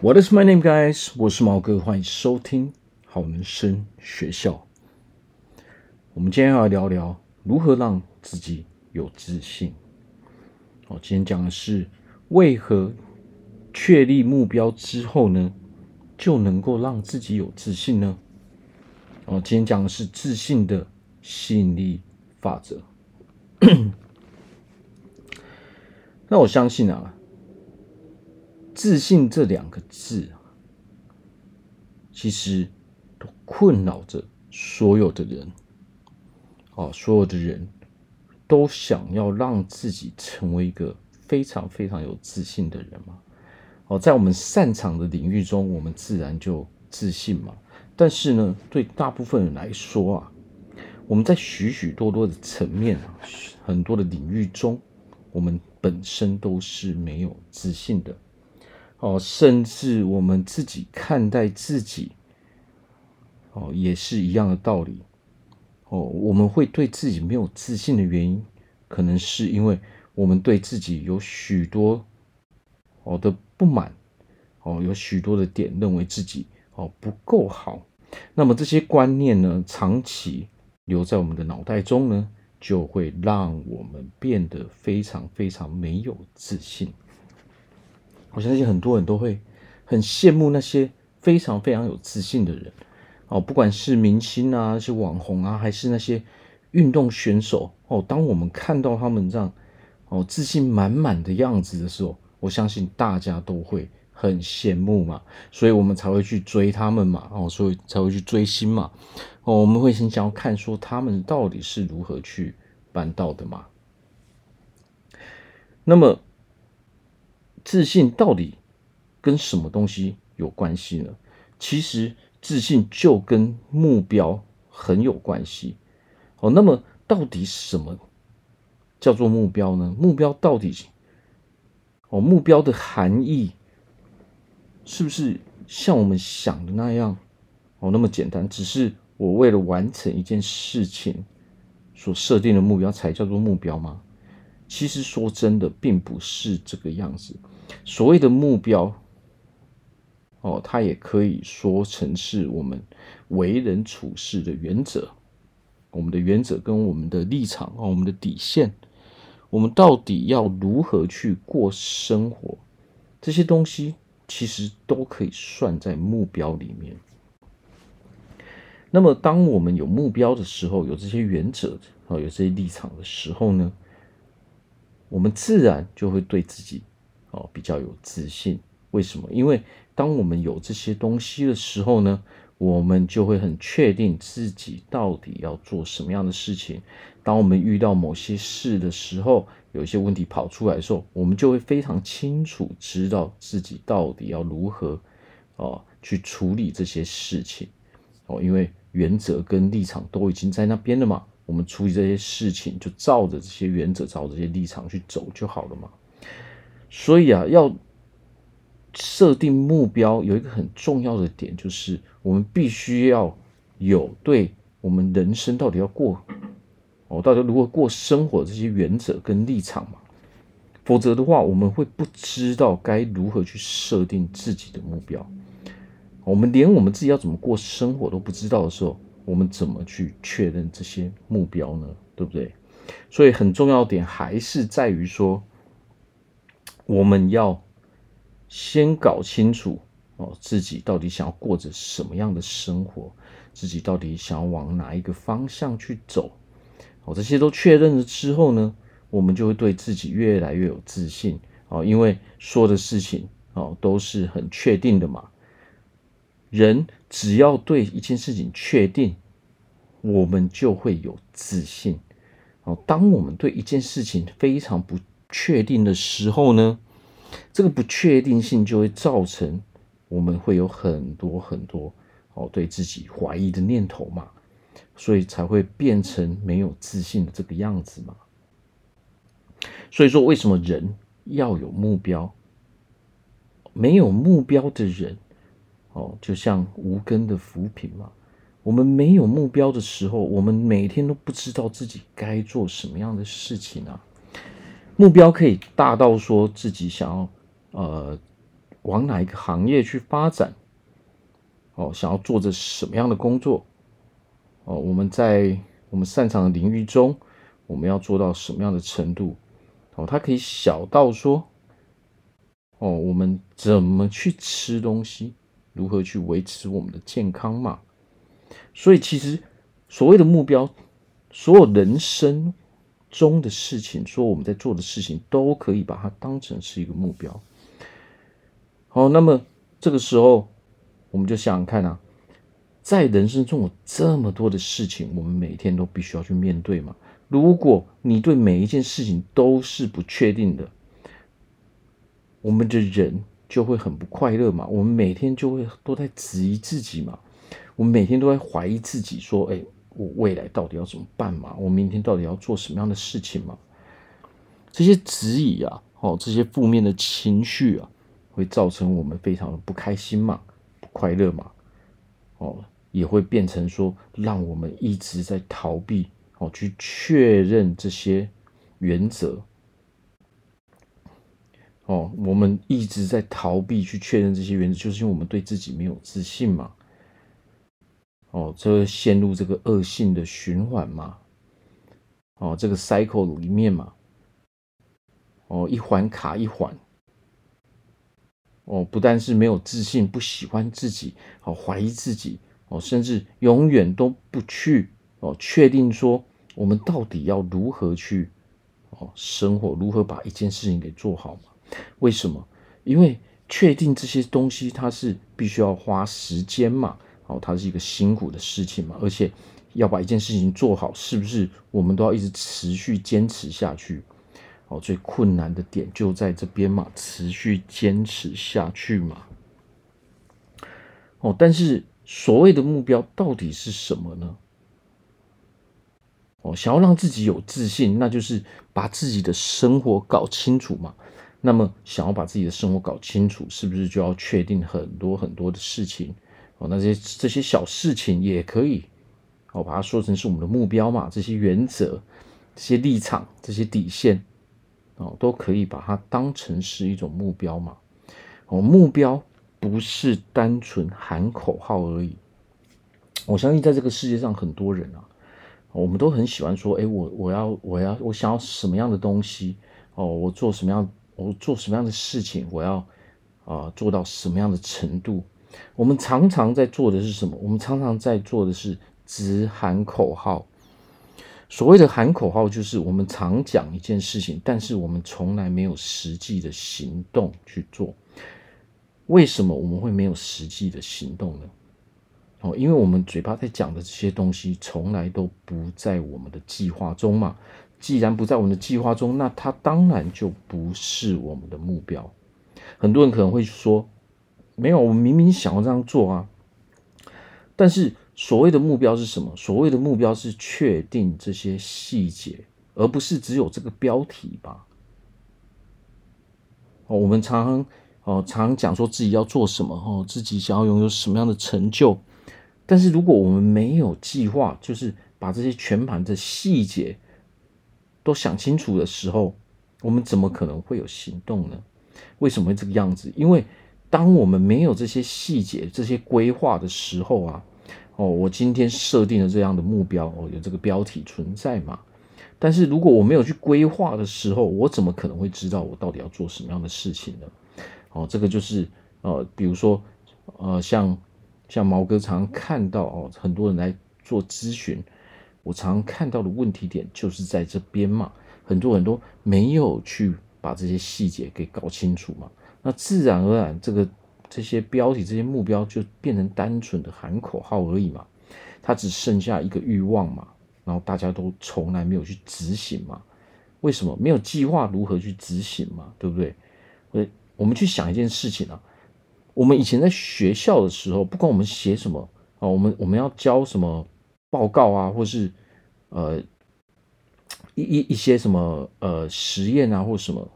What is my name, guys？我是毛哥，欢迎收听好人生学校。我们今天要来聊聊如何让自己有自信。哦，今天讲的是为何确立目标之后呢，就能够让自己有自信呢？哦，今天讲的是自信的吸引力法则。那我相信啊。自信这两个字，其实都困扰着所有的人。哦，所有的人都想要让自己成为一个非常非常有自信的人嘛。哦，在我们擅长的领域中，我们自然就自信嘛。但是呢，对大部分人来说啊，我们在许许多多的层面，很多的领域中，我们本身都是没有自信的。哦，甚至我们自己看待自己，哦，也是一样的道理。哦，我们会对自己没有自信的原因，可能是因为我们对自己有许多哦的不满，哦，有许多的点认为自己哦不够好。那么这些观念呢，长期留在我们的脑袋中呢，就会让我们变得非常非常没有自信。我相信很多人都会很羡慕那些非常非常有自信的人哦，不管是明星啊、那些网红啊，还是那些运动选手哦。当我们看到他们这样哦自信满满的样子的时候，我相信大家都会很羡慕嘛，所以我们才会去追他们嘛哦，所以才会去追星嘛哦，我们会很想要看说他们到底是如何去办到的嘛。那么。自信到底跟什么东西有关系呢？其实自信就跟目标很有关系。哦，那么到底什么叫做目标呢？目标到底哦，目标的含义是不是像我们想的那样哦那么简单？只是我为了完成一件事情所设定的目标才叫做目标吗？其实说真的，并不是这个样子。所谓的目标，哦，它也可以说成是我们为人处事的原则，我们的原则跟我们的立场啊，我们的底线，我们到底要如何去过生活，这些东西其实都可以算在目标里面。那么，当我们有目标的时候，有这些原则啊，有这些立场的时候呢，我们自然就会对自己。哦，比较有自信。为什么？因为当我们有这些东西的时候呢，我们就会很确定自己到底要做什么样的事情。当我们遇到某些事的时候，有一些问题跑出来的时候，我们就会非常清楚知道自己到底要如何哦去处理这些事情。哦，因为原则跟立场都已经在那边了嘛，我们处理这些事情就照着这些原则、照着这些立场去走就好了嘛。所以啊，要设定目标，有一个很重要的点，就是我们必须要有对我们人生到底要过，哦，到底如何过生活这些原则跟立场嘛。否则的话，我们会不知道该如何去设定自己的目标。我们连我们自己要怎么过生活都不知道的时候，我们怎么去确认这些目标呢？对不对？所以很重要点还是在于说。我们要先搞清楚哦，自己到底想要过着什么样的生活，自己到底想要往哪一个方向去走，哦，这些都确认了之后呢，我们就会对自己越来越有自信哦，因为说的事情哦都是很确定的嘛。人只要对一件事情确定，我们就会有自信哦。当我们对一件事情非常不确定的时候呢，这个不确定性就会造成我们会有很多很多哦对自己怀疑的念头嘛，所以才会变成没有自信的这个样子嘛。所以说，为什么人要有目标？没有目标的人哦，就像无根的浮萍嘛。我们没有目标的时候，我们每天都不知道自己该做什么样的事情啊。目标可以大到说自己想要，呃，往哪一个行业去发展？哦，想要做着什么样的工作？哦，我们在我们擅长的领域中，我们要做到什么样的程度？哦，它可以小到说，哦，我们怎么去吃东西，如何去维持我们的健康嘛？所以，其实所谓的目标，所有人生中的事情，说我们在做的事情，都可以把它当成是一个目标。好，那么这个时候，我们就想想看啊，在人生中有这么多的事情，我们每天都必须要去面对嘛。如果你对每一件事情都是不确定的，我们的人就会很不快乐嘛。我们每天就会都在质疑自己嘛。我们每天都在怀疑自己，说：“哎，我未来到底要怎么办嘛？我明天到底要做什么样的事情嘛？”这些质疑啊，哦，这些负面的情绪啊。会造成我们非常的不开心嘛，不快乐嘛，哦，也会变成说，让我们一直在逃避哦，去确认这些原则，哦，我们一直在逃避去确认这些原则，就是因为我们对自己没有自信嘛，哦，这陷入这个恶性的循环嘛，哦，这个 cycle 里面嘛，哦，一环卡一环。哦，不但是没有自信，不喜欢自己，哦，怀疑自己，哦，甚至永远都不去哦，确定说我们到底要如何去哦生活，如何把一件事情给做好嘛？为什么？因为确定这些东西，它是必须要花时间嘛，哦，它是一个辛苦的事情嘛，而且要把一件事情做好，是不是我们都要一直持续坚持下去？哦，最困难的点就在这边嘛，持续坚持下去嘛。哦，但是所谓的目标到底是什么呢？哦，想要让自己有自信，那就是把自己的生活搞清楚嘛。那么，想要把自己的生活搞清楚，是不是就要确定很多很多的事情？哦，那些这些小事情也可以，哦，把它说成是我们的目标嘛。这些原则、这些立场、这些底线。哦，都可以把它当成是一种目标嘛。哦，目标不是单纯喊口号而已。我相信在这个世界上，很多人啊，我们都很喜欢说：“哎，我我要我要我想要什么样的东西？哦，我做什么样我做什么样的事情？我要啊做到什么样的程度？”我们常常在做的是什么？我们常常在做的是只喊口号。所谓的喊口号，就是我们常讲一件事情，但是我们从来没有实际的行动去做。为什么我们会没有实际的行动呢？哦，因为我们嘴巴在讲的这些东西，从来都不在我们的计划中嘛。既然不在我们的计划中，那它当然就不是我们的目标。很多人可能会说：“没有，我们明明想要这样做啊。”但是。所谓的目标是什么？所谓的目标是确定这些细节，而不是只有这个标题吧？哦，我们常常哦，常常讲说自己要做什么哦，自己想要拥有什么样的成就。但是如果我们没有计划，就是把这些全盘的细节都想清楚的时候，我们怎么可能会有行动呢？为什么会这个样子？因为当我们没有这些细节、这些规划的时候啊。哦，我今天设定了这样的目标，哦，有这个标题存在嘛？但是如果我没有去规划的时候，我怎么可能会知道我到底要做什么样的事情呢？哦，这个就是呃，比如说呃，像像毛哥常看到哦，很多人来做咨询，我常常看到的问题点就是在这边嘛。很多人都没有去把这些细节给搞清楚嘛，那自然而然这个。这些标题、这些目标就变成单纯的喊口号而已嘛，它只剩下一个欲望嘛，然后大家都从来没有去执行嘛。为什么没有计划如何去执行嘛？对不对？我我们去想一件事情啊，我们以前在学校的时候，不管我们写什么啊，我们我们要交什么报告啊，或是呃一一一些什么呃实验啊，或什么，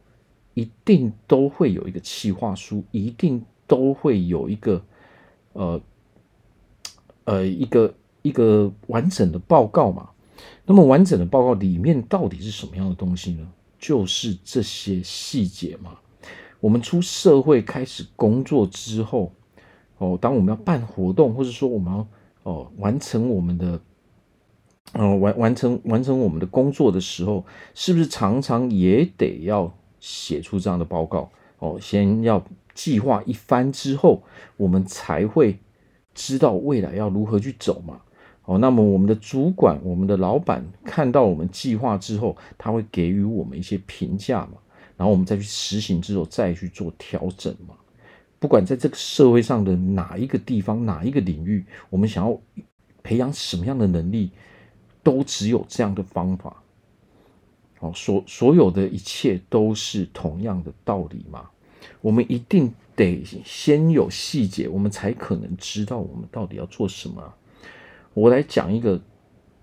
一定都会有一个企划书，一定。都会有一个，呃，呃，一个一个完整的报告嘛。那么完整的报告里面到底是什么样的东西呢？就是这些细节嘛。我们出社会开始工作之后，哦，当我们要办活动，或者说我们要哦完成我们的，哦完完成完成我们的工作的时候，是不是常常也得要写出这样的报告？哦，先要计划一番之后，我们才会知道未来要如何去走嘛。哦，那么我们的主管、我们的老板看到我们计划之后，他会给予我们一些评价嘛，然后我们再去实行之后，再去做调整嘛。不管在这个社会上的哪一个地方、哪一个领域，我们想要培养什么样的能力，都只有这样的方法。哦，所所有的一切都是同样的道理嘛。我们一定得先有细节，我们才可能知道我们到底要做什么。我来讲一个，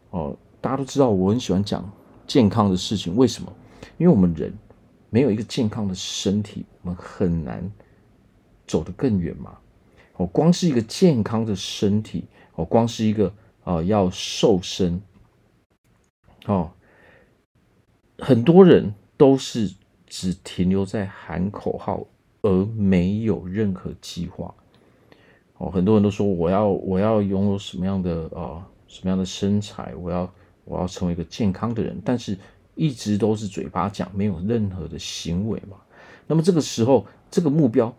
哦，大家都知道我很喜欢讲健康的事情，为什么？因为我们人没有一个健康的身体，我们很难走得更远嘛。哦，光是一个健康的身体，哦，光是一个啊、呃、要瘦身，哦，很多人都是只停留在喊口号，而没有任何计划。哦，很多人都说我要我要拥有什么样的啊、呃、什么样的身材，我要我要成为一个健康的人，但是一直都是嘴巴讲，没有任何的行为嘛。那么这个时候，这个目标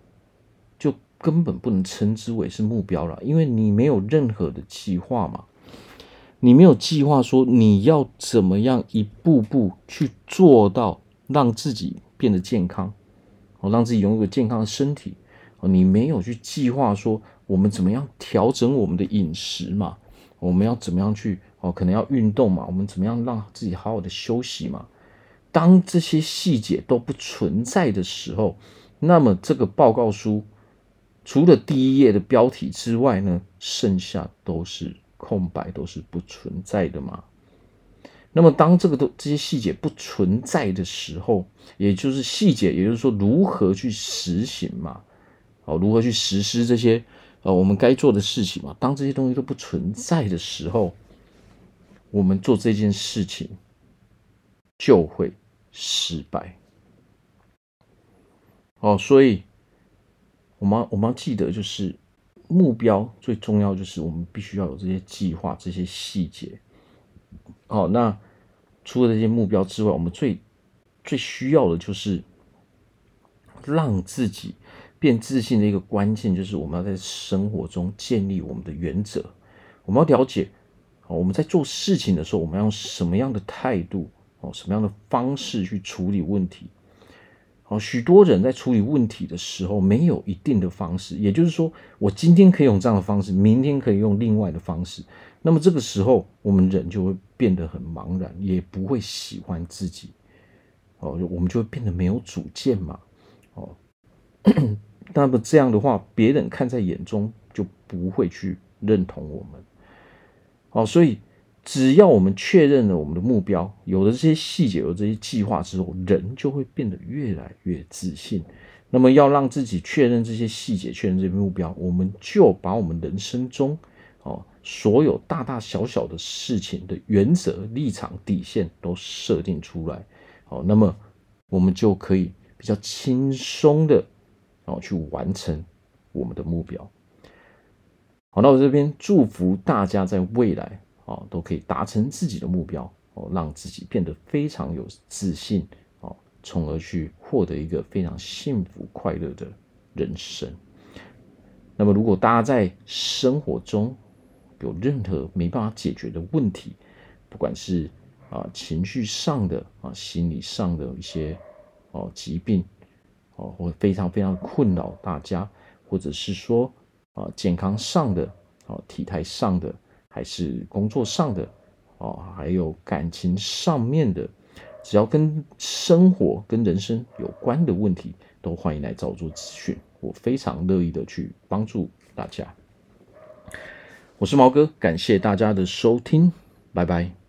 就根本不能称之为是目标了，因为你没有任何的计划嘛，你没有计划说你要怎么样一步步去做到让自己变得健康，哦，让自己拥有健康的身体，哦，你没有去计划说。我们怎么样调整我们的饮食嘛？我们要怎么样去哦？可能要运动嘛？我们怎么样让自己好好的休息嘛？当这些细节都不存在的时候，那么这个报告书除了第一页的标题之外呢，剩下都是空白，都是不存在的嘛。那么当这个都这些细节不存在的时候，也就是细节，也就是说如何去实行嘛？哦，如何去实施这些？呃，我们该做的事情嘛，当这些东西都不存在的时候，我们做这件事情就会失败。哦，所以我们我们要记得，就是目标最重要，就是我们必须要有这些计划、这些细节。好，那除了这些目标之外，我们最最需要的就是让自己。变自信的一个关键就是，我们要在生活中建立我们的原则。我们要了解，哦，我们在做事情的时候，我们要用什么样的态度，哦，什么样的方式去处理问题。哦，许多人在处理问题的时候没有一定的方式，也就是说，我今天可以用这样的方式，明天可以用另外的方式。那么这个时候，我们人就会变得很茫然，也不会喜欢自己。哦，我们就会变得没有主见嘛。哦。那么这样的话，别人看在眼中就不会去认同我们。好，所以只要我们确认了我们的目标，有了这些细节，有这些计划之后，人就会变得越来越自信。那么要让自己确认这些细节，确认这些目标，我们就把我们人生中哦所有大大小小的事情的原则、立场、底线都设定出来。好，那么我们就可以比较轻松的。然后去完成我们的目标。好，那我这边祝福大家在未来啊都可以达成自己的目标哦，让自己变得非常有自信哦，从而去获得一个非常幸福快乐的人生。那么，如果大家在生活中有任何没办法解决的问题，不管是啊情绪上的啊心理上的一些哦疾病。哦，会非常非常困扰大家，或者是说啊，健康上的啊，体态上的，还是工作上的哦，还有感情上面的，只要跟生活跟人生有关的问题，都欢迎来找我做咨询，我非常乐意的去帮助大家。我是毛哥，感谢大家的收听，拜拜。